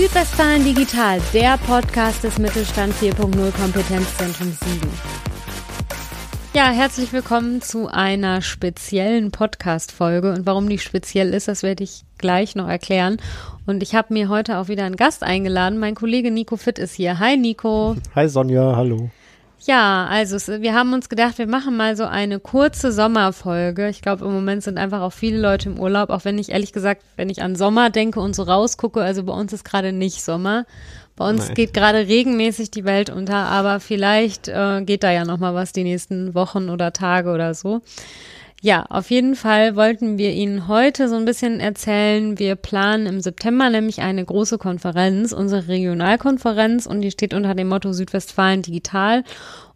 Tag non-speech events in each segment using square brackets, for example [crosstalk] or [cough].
Südwestfalen Digital, der Podcast des Mittelstand 4.0 Kompetenzzentrum Siegen. Ja, herzlich willkommen zu einer speziellen Podcast-Folge. Und warum die speziell ist, das werde ich gleich noch erklären. Und ich habe mir heute auch wieder einen Gast eingeladen. Mein Kollege Nico Fitt ist hier. Hi Nico. Hi Sonja, hallo. Ja, also wir haben uns gedacht, wir machen mal so eine kurze Sommerfolge. Ich glaube, im Moment sind einfach auch viele Leute im Urlaub, auch wenn ich ehrlich gesagt, wenn ich an Sommer denke und so rausgucke, also bei uns ist gerade nicht Sommer. Bei uns Nein. geht gerade regelmäßig die Welt unter, aber vielleicht äh, geht da ja noch mal was die nächsten Wochen oder Tage oder so. Ja, auf jeden Fall wollten wir Ihnen heute so ein bisschen erzählen. Wir planen im September nämlich eine große Konferenz, unsere Regionalkonferenz, und die steht unter dem Motto Südwestfalen Digital.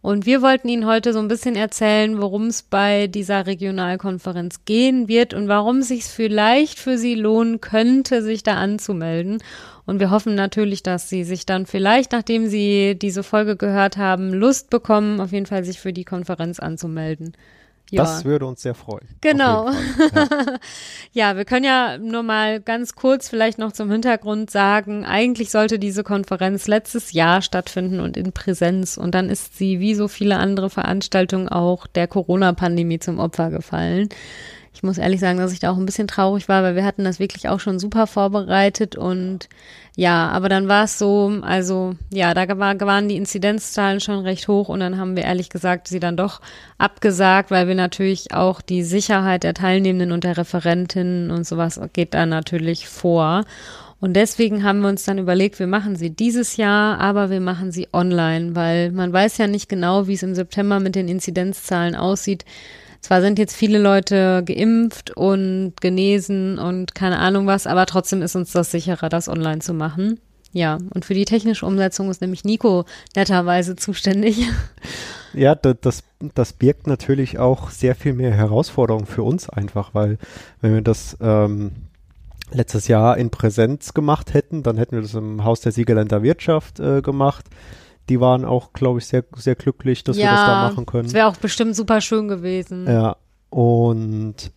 Und wir wollten Ihnen heute so ein bisschen erzählen, worum es bei dieser Regionalkonferenz gehen wird und warum es sich vielleicht für Sie lohnen könnte, sich da anzumelden. Und wir hoffen natürlich, dass Sie sich dann vielleicht, nachdem Sie diese Folge gehört haben, Lust bekommen, auf jeden Fall sich für die Konferenz anzumelden. Ja. Das würde uns sehr freuen. Genau. Ja. [laughs] ja. wir können ja nur mal ganz kurz vielleicht noch zum Hintergrund sagen, eigentlich sollte diese Konferenz letztes Jahr stattfinden und in Präsenz. Und dann ist sie wie so viele andere Veranstaltungen auch der Corona-Pandemie zum Opfer gefallen. Ich muss ehrlich sagen, dass ich da auch ein bisschen traurig war, weil wir hatten das wirklich auch schon super vorbereitet und ja, aber dann war es so, also ja, da war, waren die Inzidenzzahlen schon recht hoch und dann haben wir ehrlich gesagt sie dann doch abgesagt, weil wir natürlich auch die Sicherheit der Teilnehmenden und der Referentinnen und sowas geht da natürlich vor. Und deswegen haben wir uns dann überlegt, wir machen sie dieses Jahr, aber wir machen sie online, weil man weiß ja nicht genau, wie es im September mit den Inzidenzzahlen aussieht. Zwar sind jetzt viele Leute geimpft und genesen und keine Ahnung was, aber trotzdem ist uns das sicherer, das online zu machen. Ja, und für die technische Umsetzung ist nämlich Nico netterweise zuständig. [laughs] Ja, das, das birgt natürlich auch sehr viel mehr Herausforderungen für uns einfach, weil wenn wir das ähm, letztes Jahr in Präsenz gemacht hätten, dann hätten wir das im Haus der Siegerländer Wirtschaft äh, gemacht die waren auch, glaube ich, sehr, sehr glücklich, dass ja, wir das da machen können. Das wäre auch bestimmt super schön gewesen. Ja, und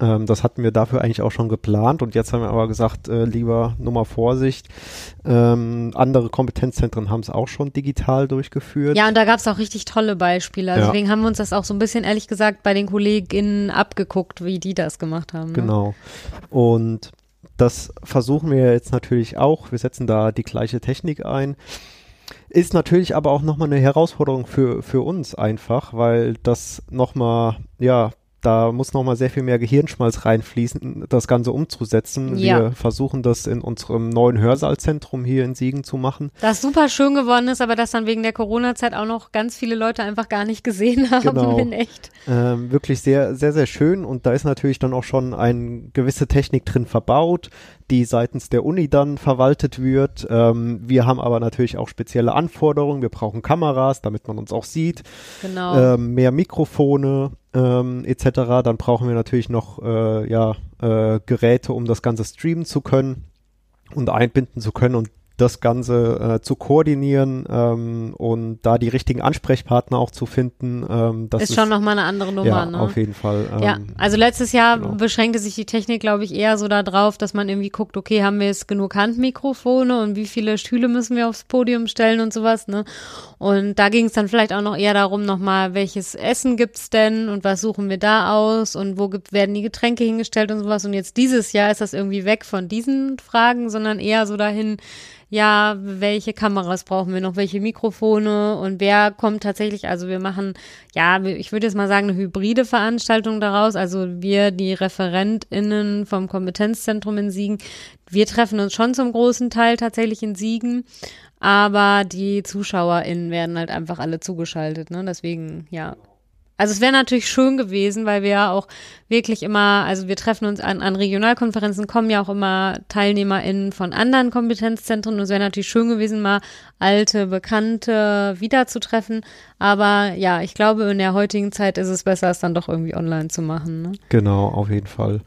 ähm, das hatten wir dafür eigentlich auch schon geplant und jetzt haben wir aber gesagt, äh, lieber Nummer Vorsicht. Ähm, andere Kompetenzzentren haben es auch schon digital durchgeführt. Ja, und da gab es auch richtig tolle Beispiele. Also ja. Deswegen haben wir uns das auch so ein bisschen, ehrlich gesagt, bei den KollegInnen abgeguckt, wie die das gemacht haben. Ne? Genau. Und das versuchen wir jetzt natürlich auch. Wir setzen da die gleiche Technik ein. Ist natürlich aber auch nochmal eine Herausforderung für, für uns einfach, weil das nochmal, ja, da muss nochmal sehr viel mehr Gehirnschmalz reinfließen, das Ganze umzusetzen. Ja. Wir versuchen das in unserem neuen Hörsaalzentrum hier in Siegen zu machen. Das super schön geworden ist, aber das dann wegen der Corona-Zeit auch noch ganz viele Leute einfach gar nicht gesehen haben genau. in echt. Ähm, wirklich sehr, sehr, sehr schön und da ist natürlich dann auch schon eine gewisse Technik drin verbaut die seitens der Uni dann verwaltet wird. Ähm, wir haben aber natürlich auch spezielle Anforderungen. Wir brauchen Kameras, damit man uns auch sieht. Genau. Ähm, mehr Mikrofone ähm, etc. Dann brauchen wir natürlich noch äh, ja, äh, Geräte, um das Ganze streamen zu können und einbinden zu können. Und das Ganze äh, zu koordinieren ähm, und da die richtigen Ansprechpartner auch zu finden. Ähm, das ist, ist schon nochmal eine andere Nummer. Ja, ne? auf jeden Fall. Ähm, ja, also letztes Jahr genau. beschränkte sich die Technik, glaube ich, eher so darauf, dass man irgendwie guckt, okay, haben wir jetzt genug Handmikrofone und wie viele Stühle müssen wir aufs Podium stellen und sowas, ne? Und da ging es dann vielleicht auch noch eher darum, nochmal, welches Essen gibt's denn und was suchen wir da aus und wo gibt, werden die Getränke hingestellt und sowas. Und jetzt dieses Jahr ist das irgendwie weg von diesen Fragen, sondern eher so dahin, ja, welche Kameras brauchen wir noch, welche Mikrofone? Und wer kommt tatsächlich, also wir machen, ja, ich würde jetzt mal sagen, eine hybride Veranstaltung daraus, also wir, die ReferentInnen vom Kompetenzzentrum in Siegen, wir treffen uns schon zum großen Teil tatsächlich in Siegen, aber die ZuschauerInnen werden halt einfach alle zugeschaltet, ne, deswegen, ja, Also es wäre natürlich schön gewesen, weil wir ja auch wirklich immer, also wir treffen uns an, an Regionalkonferenzen, kommen ja auch immer TeilnehmerInnen von anderen Kompetenzzentren und es wäre natürlich schön gewesen, mal alte Bekannte wiederzutreffen. Aber ja, ich glaube, in der heutigen Zeit ist es besser, es dann doch irgendwie online zu machen. Ne? Genau, auf jeden Fall.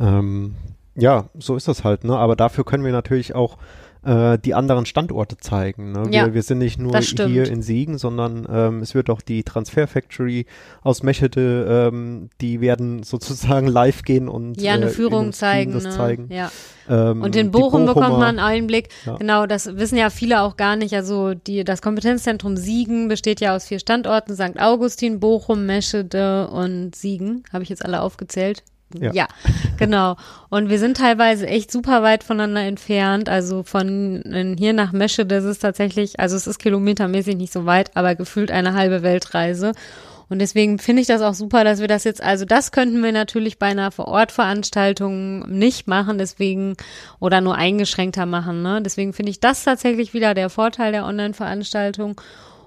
Ähm, ja, so ist das halt, ne? Aber dafür können wir natürlich auch äh, die anderen Standorte zeigen. Ne? Wir, Ja, wir sind nicht nur hier in Siegen, sondern ähm, es wird auch die Transfer Factory aus Meschede, ähm, die werden [laughs] sozusagen live gehen und Ja, eine äh, Führung zeigen. Das ne? zeigen. Ja. Ähm, Und in Bochum bekommt man einen Einblick. Ja. Genau, das wissen ja viele auch gar nicht. Also die, das Kompetenzzentrum Siegen besteht ja aus vier Standorten, St. Augustin, Bochum, Meschede und Siegen. Habe ich jetzt alle aufgezählt? Ja. genau. Und wir sind teilweise echt super weit voneinander entfernt. Also von hier nach Meschede ist es tatsächlich, also es ist kilometermäßig nicht so weit, aber gefühlt eine halbe Weltreise. Und deswegen finde ich das auch super, dass wir das jetzt, also das könnten wir natürlich bei einer Vor-Ort-Veranstaltung nicht machen, deswegen, oder nur eingeschränkter machen, ne? Deswegen finde ich das tatsächlich wieder der Vorteil der Online-Veranstaltung.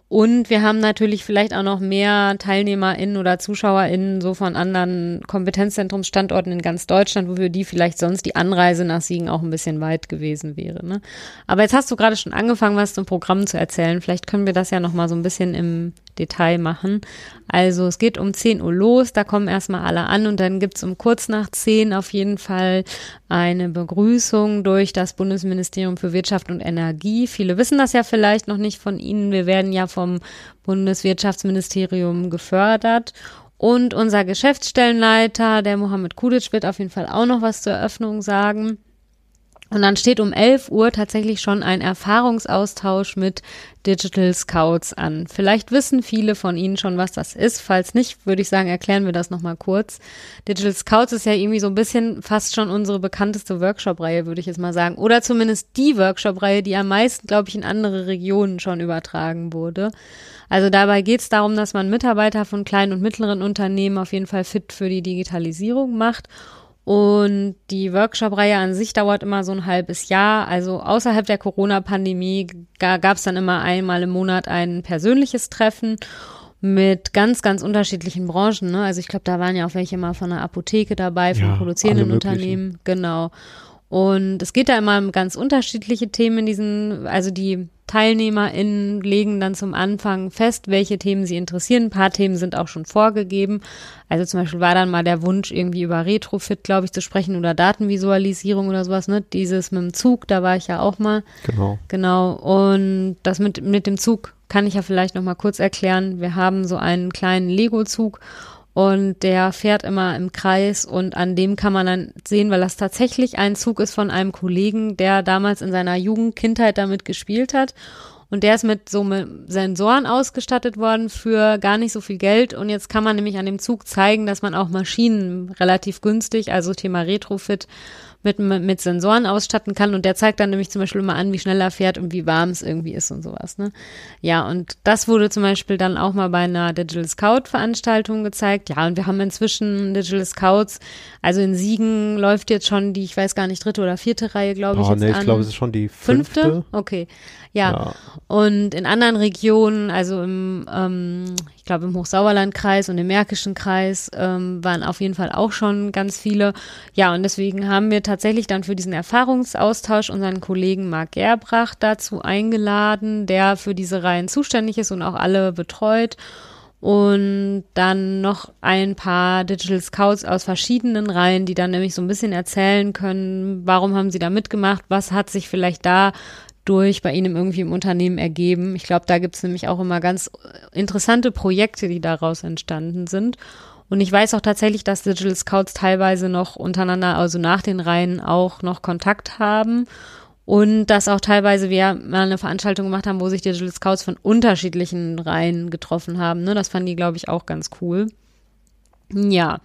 Und wir haben natürlich vielleicht auch noch mehr TeilnehmerInnen oder ZuschauerInnen so von anderen Kompetenzzentrumsstandorten in ganz Deutschland, wo für die vielleicht sonst die Anreise nach Siegen auch ein bisschen weit gewesen wäre. Ne? Aber jetzt hast du gerade schon angefangen, was zum Programm zu erzählen. Vielleicht können wir das ja noch mal so ein bisschen im Detail machen. Also es geht um 10 Uhr los, da kommen erstmal alle an und dann gibt's um kurz nach 10 auf jeden Fall eine Begrüßung durch das Bundesministerium für Wirtschaft und Energie. Viele wissen das ja vielleicht noch nicht von Ihnen. Wir werden ja vom Bundeswirtschaftsministerium gefördert. Und unser Geschäftsstellenleiter, der Mohammed Kudic, wird auf jeden Fall auch noch was zur Eröffnung sagen. Und dann steht um 11 Uhr tatsächlich schon ein Erfahrungsaustausch mit Digital Scouts an. Vielleicht wissen viele von Ihnen schon, was das ist. Falls nicht, würde ich sagen, erklären wir das nochmal kurz. Digital Scouts ist ja irgendwie so ein bisschen fast schon unsere bekannteste Workshop-Reihe, würde ich jetzt mal sagen. Oder zumindest die Workshop-Reihe, die am meisten, glaube ich, in andere Regionen schon übertragen wurde. Also dabei geht es darum, dass man Mitarbeiter von kleinen und mittleren Unternehmen auf jeden Fall fit für die Digitalisierung macht. Und die Workshop-Reihe an sich dauert immer so ein halbes Jahr. Also außerhalb der Corona-Pandemie gab es dann immer einmal im Monat ein persönliches Treffen mit ganz, ganz unterschiedlichen Branchen. Ne? Also ich glaube, da waren ja auch welche mal von der Apotheke dabei, von Ja, produzierenden. Unternehmen. Genau. Und es geht da immer um ganz unterschiedliche Themen in diesen, also die TeilnehmerInnen legen dann zum Anfang fest, welche Themen sie interessieren. Ein paar Themen sind auch schon vorgegeben. Also zum Beispiel war dann mal der Wunsch, irgendwie über Retrofit, glaube ich, zu sprechen oder Datenvisualisierung oder sowas, ne? Dieses mit dem Zug, da war ich ja auch mal. Genau. Genau. Und das mit, mit dem Zug kann ich ja vielleicht noch mal kurz erklären. Wir haben so einen kleinen Lego-Zug und der fährt immer im Kreis und an dem kann man dann sehen, weil das tatsächlich ein Zug ist von einem Kollegen, der damals in seiner Jugend, Kindheit damit gespielt hat. Und der ist mit so mit Sensoren ausgestattet worden für gar nicht so viel Geld. Und jetzt kann man nämlich an dem Zug zeigen, dass man auch Maschinen relativ günstig, also Thema Retrofit, mit, mit Sensoren ausstatten kann. Und der zeigt dann nämlich zum Beispiel immer an, wie schnell er fährt und wie warm es irgendwie ist und sowas. Ne? Ja, und das wurde zum Beispiel dann auch mal bei einer Digital Scout Veranstaltung gezeigt. Ja, und wir haben inzwischen Digital Scouts. Also in Siegen läuft jetzt schon die, ich weiß gar nicht, dritte oder vierte Reihe, glaube ich. Oh, nee, ich glaube, es ist schon die fünfte. Fünfte? Okay. Ja. Ja. Und in anderen Regionen, also im, ähm, ich glaube im Hochsauerlandkreis und im Märkischen Kreis, ähm, waren auf jeden Fall auch schon ganz viele. Ja, und deswegen haben wir tatsächlich dann für diesen Erfahrungsaustausch unseren Kollegen Marc Gerbracht dazu eingeladen, der für diese Reihen zuständig ist und auch alle betreut. Und dann noch ein paar Digital Scouts aus verschiedenen Reihen, die dann nämlich so ein bisschen erzählen können, warum haben sie da mitgemacht, was hat sich vielleicht da durch bei Ihnen irgendwie im Unternehmen ergeben. Ich glaube, da gibt es nämlich auch immer ganz interessante Projekte, die daraus entstanden sind. Und ich weiß auch tatsächlich, dass Digital Scouts teilweise noch untereinander, also nach den Reihen auch noch Kontakt haben. Und dass auch teilweise wir mal eine Veranstaltung gemacht haben, wo sich Digital Scouts von unterschiedlichen Reihen getroffen haben. Ne? Das fanden die, glaube ich, auch ganz cool. Ja.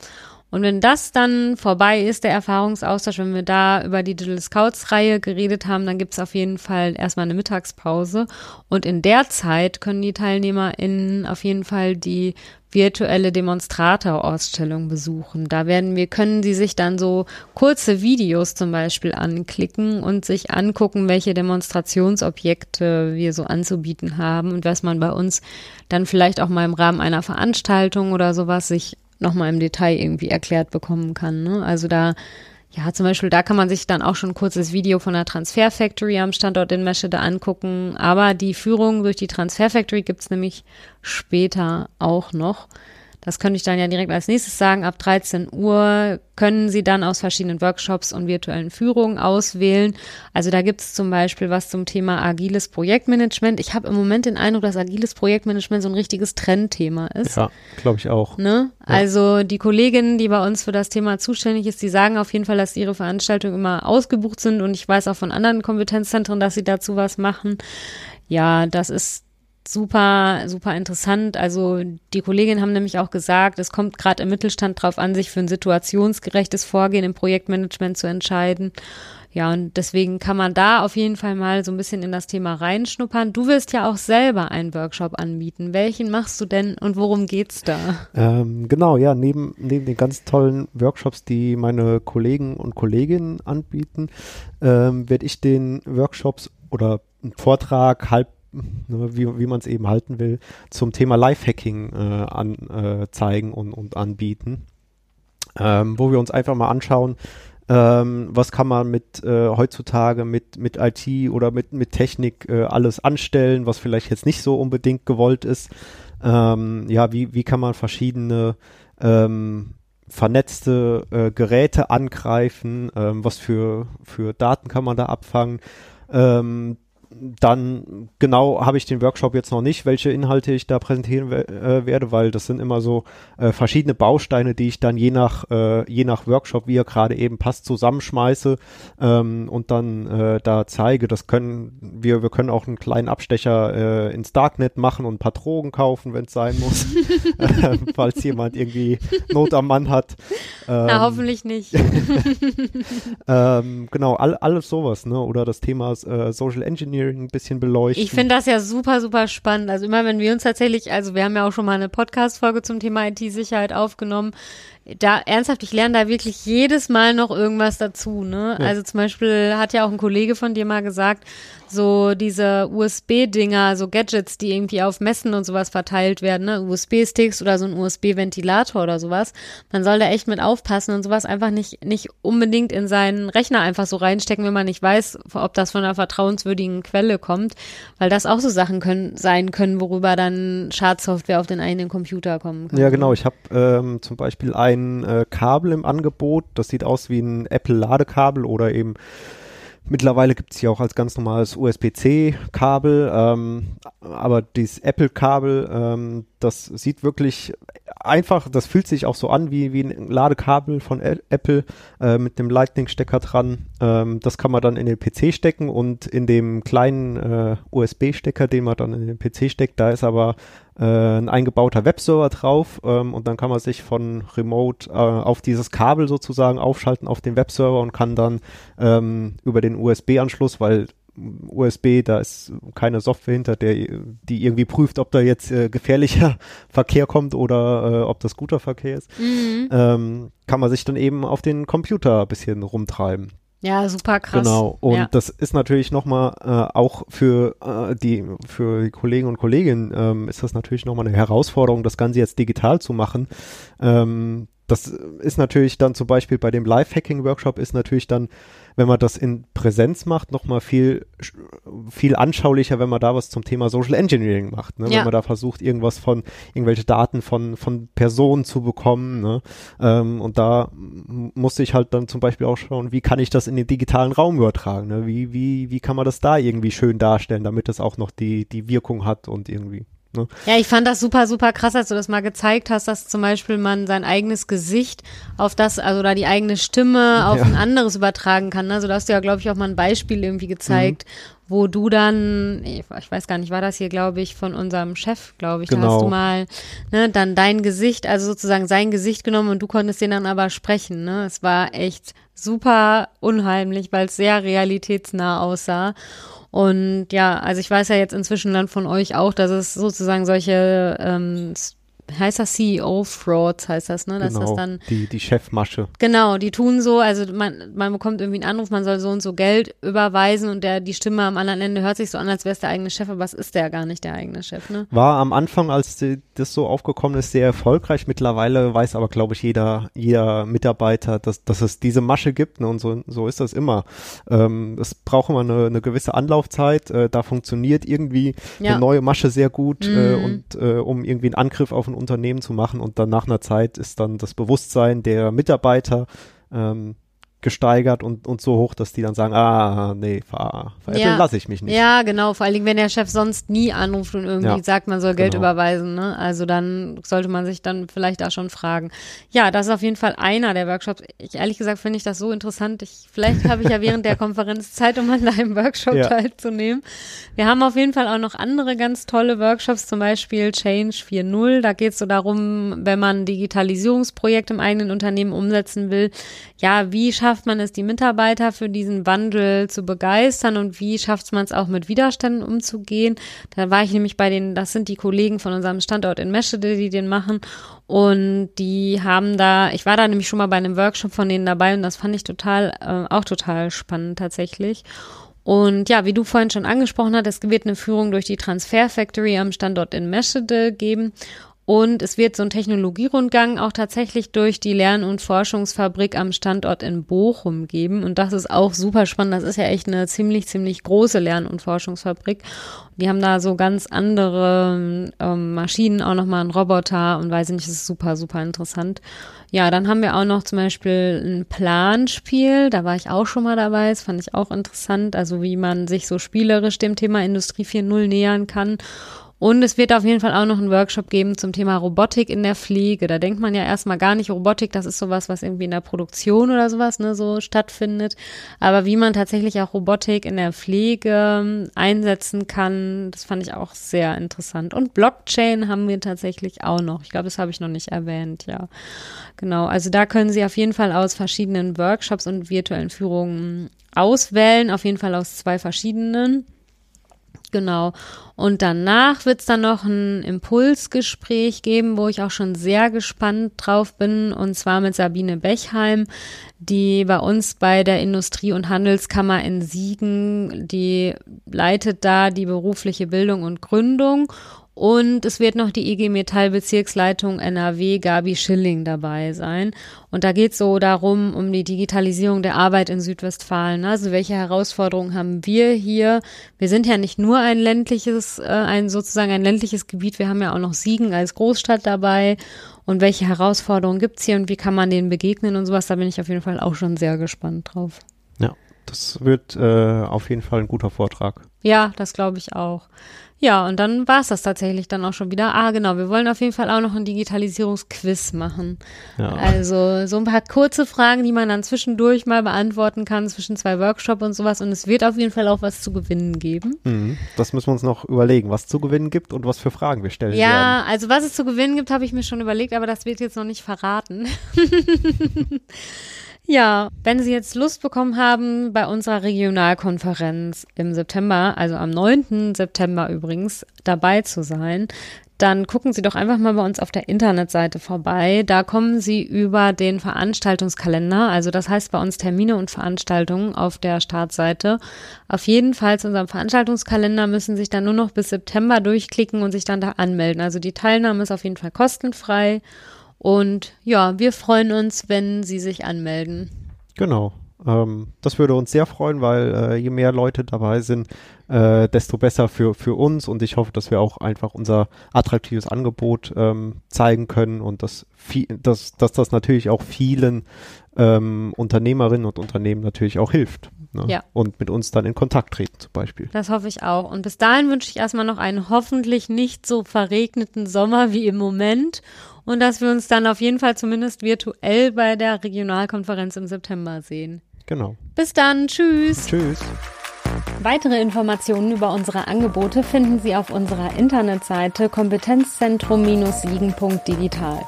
Und wenn das dann vorbei ist, der Erfahrungsaustausch, wenn wir da über die Digital Scouts-Reihe geredet haben, dann gibt es auf jeden Fall erstmal eine Mittagspause. Und in der Zeit können die TeilnehmerInnen auf jeden Fall die virtuelle Demonstrator-Ausstellung besuchen. Da werden wir, können sie sich dann so kurze Videos zum Beispiel anklicken und sich angucken, welche Demonstrationsobjekte wir so anzubieten haben und was man bei uns dann vielleicht auch mal im Rahmen einer Veranstaltung oder sowas sich nochmal im Detail irgendwie erklärt bekommen kann. Ne? Also da ja, zum Beispiel, da kann man sich dann auch schon ein kurzes Video von der Transfer Factory am Standort in Meschede angucken. Aber die Führung durch die Transfer Factory gibt's nämlich später auch noch. Das könnte ich dann ja direkt als nächstes sagen. Ab 13 Uhr können Sie dann aus verschiedenen Workshops und virtuellen Führungen auswählen. Also da gibt es zum Beispiel was zum Thema agiles Projektmanagement. Ich habe im Moment den Eindruck, dass agiles Projektmanagement so ein richtiges Trendthema ist. Ja, glaube ich auch. Ne? Ja. Also die Kollegin, die bei uns für das Thema zuständig ist, die sagen auf jeden Fall, dass ihre Veranstaltungen immer ausgebucht sind und ich weiß auch von anderen Kompetenzzentren, dass sie dazu was machen. Ja, das ist super, super interessant. Also die Kolleginnen haben nämlich auch gesagt, es kommt gerade im Mittelstand drauf an, sich für ein situationsgerechtes Vorgehen im Projektmanagement zu entscheiden. Ja, und deswegen kann man da auf jeden Fall mal so ein bisschen in das Thema reinschnuppern. Du wirst ja auch selber einen Workshop anbieten. Welchen machst du denn und worum geht's da? Ähm, genau, ja, neben, neben den ganz tollen Workshops, die meine Kollegen und Kolleginnen anbieten, ähm, werde ich den Workshops oder einen Vortrag halb wie, wie man es eben halten will, zum Thema Lifehacking äh, an, äh, und, und anbieten. Ähm, wo wir uns einfach mal anschauen, ähm, was kann man mit äh, heutzutage mit, mit IT oder mit, mit Technik äh, alles anstellen, was vielleicht jetzt nicht so unbedingt gewollt ist. Ähm, ja, wie, wie kann man verschiedene ähm, vernetzte äh, Geräte angreifen, ähm, was für, für Daten kann man da abfangen. Ähm, dann genau habe ich den Workshop jetzt noch nicht, welche Inhalte ich da präsentieren äh, werde, weil das sind immer so äh, verschiedene Bausteine, die ich dann je nach äh, je nach Workshop, wie er gerade eben passt, zusammenschmeiße ähm, und dann äh, da zeige. Das können wir wir können auch einen kleinen Abstecher äh, ins Darknet machen und ein paar Drogen kaufen, wenn es sein muss, [laughs] äh, falls jemand irgendwie Not am Mann hat. Ähm, Na hoffentlich nicht. [laughs] [laughs] ähm, genau, all, alles sowas, ne? Oder das Thema äh, Social Engineering Engineering ein bisschen beleuchten. Ich finde das ja super, super spannend. Also immer wenn wir uns tatsächlich, also wir haben ja auch schon mal eine Podcast-Folge zum Thema IT-Sicherheit aufgenommen. Da ernsthaft, ich lerne da wirklich jedes Mal noch irgendwas dazu. Ne? Ja. Also zum Beispiel hat ja auch ein Kollege von dir mal gesagt, so diese USB-Dinger, so Gadgets, die irgendwie auf Messen und sowas verteilt werden, ne? USB-Sticks oder so ein USB-Ventilator oder sowas. Man soll da echt mit aufpassen und sowas einfach nicht, nicht unbedingt in seinen Rechner einfach so reinstecken, wenn man nicht weiß, ob das von einer vertrauenswürdigen Quelle kommt, weil das auch so Sachen können, sein können, worüber dann Schadsoftware auf den eigenen Computer kommen kann. Ja, genau. Ich habe ähm, zum Beispiel ein äh, Kabel im Angebot, das sieht aus wie ein Apple-Ladekabel oder eben Mittlerweile gibt es ja auch als ganz normales USB-C-Kabel, ähm, aber dieses Apple-Kabel, ähm, das sieht wirklich einfach, das fühlt sich auch so an wie, wie ein Ladekabel von Apple äh, mit dem Lightning-Stecker dran. Ähm, das kann man dann in den PC stecken und in dem kleinen äh, USB-Stecker, den man dann in den PC steckt, da ist aber ein eingebauter Webserver drauf ähm, und dann kann man sich von Remote äh, auf dieses Kabel sozusagen aufschalten auf den Webserver und kann dann ähm, über den USB-Anschluss, weil USB, da ist keine Software hinter, der, die irgendwie prüft, ob da jetzt äh, gefährlicher [laughs] Verkehr kommt oder äh, ob das guter Verkehr ist, mhm. ähm, kann man sich dann eben auf den Computer ein bisschen rumtreiben. Ja, super krass. Genau. Und ja. das ist natürlich nochmal äh, auch für äh, die für die Kollegen und Kolleginnen ähm, ist das natürlich nochmal eine Herausforderung, das Ganze jetzt digital zu machen. Ähm, das ist natürlich dann zum Beispiel bei dem Live-Hacking-Workshop ist natürlich dann wenn man das in Präsenz macht, nochmal viel, viel anschaulicher, wenn man da was zum Thema Social Engineering macht. Ne? Ja. Wenn man da versucht, irgendwas von, irgendwelche Daten von, von Personen zu bekommen. Ne? Ähm, und da musste ich halt dann zum Beispiel auch schauen, wie kann ich das in den digitalen Raum übertragen? Ne? Wie, wie, wie kann man das da irgendwie schön darstellen, damit das auch noch die, die Wirkung hat und irgendwie. Ne? Ja, ich fand das super, super krass, als du das mal gezeigt hast, dass zum Beispiel man sein eigenes Gesicht auf das, also da die eigene Stimme auf ja. ein anderes übertragen kann. Also da hast du ja, glaube ich, auch mal ein Beispiel irgendwie gezeigt, mhm wo du dann, ich, weiß gar nicht, war das hier, glaube ich, von unserem Chef, glaube ich, da hast Genau. du mal ne, dann dein Gesicht, also sozusagen sein Gesicht genommen und du konntest den dann aber sprechen. Ne? Es war echt super unheimlich, weil es sehr realitätsnah aussah. Und ja, also ich weiß ja jetzt inzwischen dann von euch auch, dass es sozusagen solche, ähm, heißt das CEO-Frauds, heißt das, ne? Dass das genau, dann die, die Chefmasche. Genau, die tun so, also man, man bekommt irgendwie einen Anruf, man soll so und so Geld überweisen und der, die Stimme am anderen Ende hört sich so an, als wäre es der eigene Chef, aber es ist der gar nicht der eigene Chef, ne? War am Anfang, als die, das so aufgekommen ist, sehr erfolgreich. Mittlerweile weiß aber, glaube ich, jeder, jeder Mitarbeiter, dass, dass es diese Masche gibt. Ne? Und so, so ist das immer. Ähm, es braucht immer eine, eine gewisse Anlaufzeit. Äh, da funktioniert irgendwie Ja. eine neue Masche sehr gut, äh, Mhm. und äh, um irgendwie einen Angriff auf ein Unternehmen zu machen. Und dann nach einer Zeit ist dann das Bewusstsein der Mitarbeiter ähm, gesteigert und, und so hoch, dass die dann sagen, ah, nee, ver, veräppeln Ja. lasse ich mich nicht. Ja, genau, vor allen Dingen, wenn der Chef sonst nie anruft und irgendwie Ja, sagt, man soll Geld genau. überweisen, ne? Also dann sollte man sich dann vielleicht da schon fragen. Ja, das ist auf jeden Fall einer der Workshops. Ich ehrlich gesagt finde ich das so interessant. Ich, vielleicht habe ich ja während der [laughs] Konferenz Zeit, um an einem Workshop Ja. teilzunehmen. Wir haben auf jeden Fall auch noch andere ganz tolle Workshops, zum Beispiel Change 4.0. Da geht es so darum, wenn man ein Digitalisierungsprojekt im eigenen Unternehmen umsetzen will, ja, wie schafft man es, die Mitarbeiter für diesen Wandel zu begeistern und wie schafft man es auch mit Widerständen umzugehen? Da war ich nämlich bei den, das sind die Kollegen von unserem Standort in Meschede, die den machen und die haben da, ich war da nämlich schon mal bei einem Workshop von denen dabei und das fand ich total, äh, auch total spannend tatsächlich. Und ja, wie du vorhin schon angesprochen hast, es wird eine Führung durch die Transfer Factory am Standort in Meschede geben. Und es wird so ein Technologierundgang auch tatsächlich durch die Lern- und Forschungsfabrik am Standort in Bochum geben. Und das ist auch super spannend. Das ist ja echt eine ziemlich, ziemlich große Lern- und Forschungsfabrik. Die haben da so ganz andere ähm, Maschinen, auch nochmal einen Roboter und weiß ich nicht, das ist super, super interessant. Ja, dann haben wir auch noch zum Beispiel ein Planspiel, da war ich auch schon mal dabei, das fand ich auch interessant, also wie man sich so spielerisch dem Thema Industrie 4.0 nähern kann. Und es wird auf jeden Fall auch noch einen Workshop geben zum Thema Robotik in der Pflege. Da denkt man ja erstmal gar nicht, Robotik, das ist sowas, was irgendwie in der Produktion oder sowas, ne, so stattfindet. Aber wie man tatsächlich auch Robotik in der Pflege ähm, einsetzen kann, das fand ich auch sehr interessant. Und Blockchain haben wir tatsächlich auch noch. Ich glaube, das habe ich noch nicht erwähnt, ja. Genau. Also da können Sie auf jeden Fall aus verschiedenen Workshops und virtuellen Führungen auswählen. Auf jeden Fall aus zwei verschiedenen. Genau. Und danach wird es dann noch ein Impulsgespräch geben, wo ich auch schon sehr gespannt drauf bin, und zwar mit Sabine Bechheim, die bei uns bei der Industrie- und Handelskammer in Siegen, die leitet da die berufliche Bildung und Gründung. Und es wird noch die IG Metall Bezirksleitung NRW Gabi Schilling dabei sein. Und da geht es so darum, um die Digitalisierung der Arbeit in Südwestfalen. Also welche Herausforderungen haben wir hier? Wir sind ja nicht nur ein ländliches, äh, ein sozusagen ein ländliches Gebiet, wir haben ja auch noch Siegen als Großstadt dabei. Und welche Herausforderungen gibt's hier und wie kann man denen begegnen und sowas? Da bin ich auf jeden Fall auch schon sehr gespannt drauf. Ja, das wird äh, auf jeden Fall ein guter Vortrag. Ja, das glaube ich auch. Ja, und dann war es das tatsächlich dann auch schon wieder. Ah, genau, wir wollen auf jeden Fall auch noch ein Digitalisierungsquiz machen. Ja. Also so ein paar kurze Fragen, die man dann zwischendurch mal beantworten kann, zwischen zwei Workshops und sowas. Und es wird auf jeden Fall auch was zu gewinnen geben. Mhm. Das müssen wir uns noch überlegen, was zu gewinnen gibt und was für Fragen wir stellen werden. Ja, also was es zu gewinnen gibt, habe ich mir schon überlegt, aber das wird jetzt noch nicht verraten. [laughs] ja, wenn Sie jetzt Lust bekommen haben, bei unserer Regionalkonferenz im September, also am 9. September übrigens, dabei zu sein, dann gucken Sie doch einfach mal bei uns auf der Internetseite vorbei. Da kommen Sie über den Veranstaltungskalender, also das heißt bei uns Termine und Veranstaltungen auf der Startseite. Auf jeden Fall zu unserem Veranstaltungskalender müssen Sie sich dann nur noch bis September durchklicken und sich dann da anmelden. Also die Teilnahme ist auf jeden Fall kostenfrei. Und ja, wir freuen uns, wenn Sie sich anmelden. Genau. Ähm, das würde uns sehr freuen, weil äh, je mehr Leute dabei sind, äh, desto besser für, für uns und ich hoffe, dass wir auch einfach unser attraktives Angebot ähm, zeigen können und dass, viel, dass, dass das natürlich auch vielen ähm, Unternehmerinnen und Unternehmen natürlich auch hilft. Ne? Ja. Und mit uns dann in Kontakt treten zum Beispiel. Das hoffe ich auch. Und bis dahin wünsche ich erstmal noch einen hoffentlich nicht so verregneten Sommer wie im Moment und dass wir uns dann auf jeden Fall zumindest virtuell bei der Regionalkonferenz im September sehen. Genau. Bis dann, tschüss. Tschüss. Weitere Informationen über unsere Angebote finden Sie auf unserer Internetseite kompetenzzentrum-siegen.digital.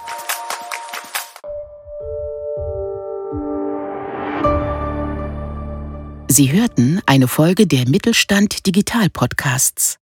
Sie hörten eine Folge der Mittelstand Digital Podcasts.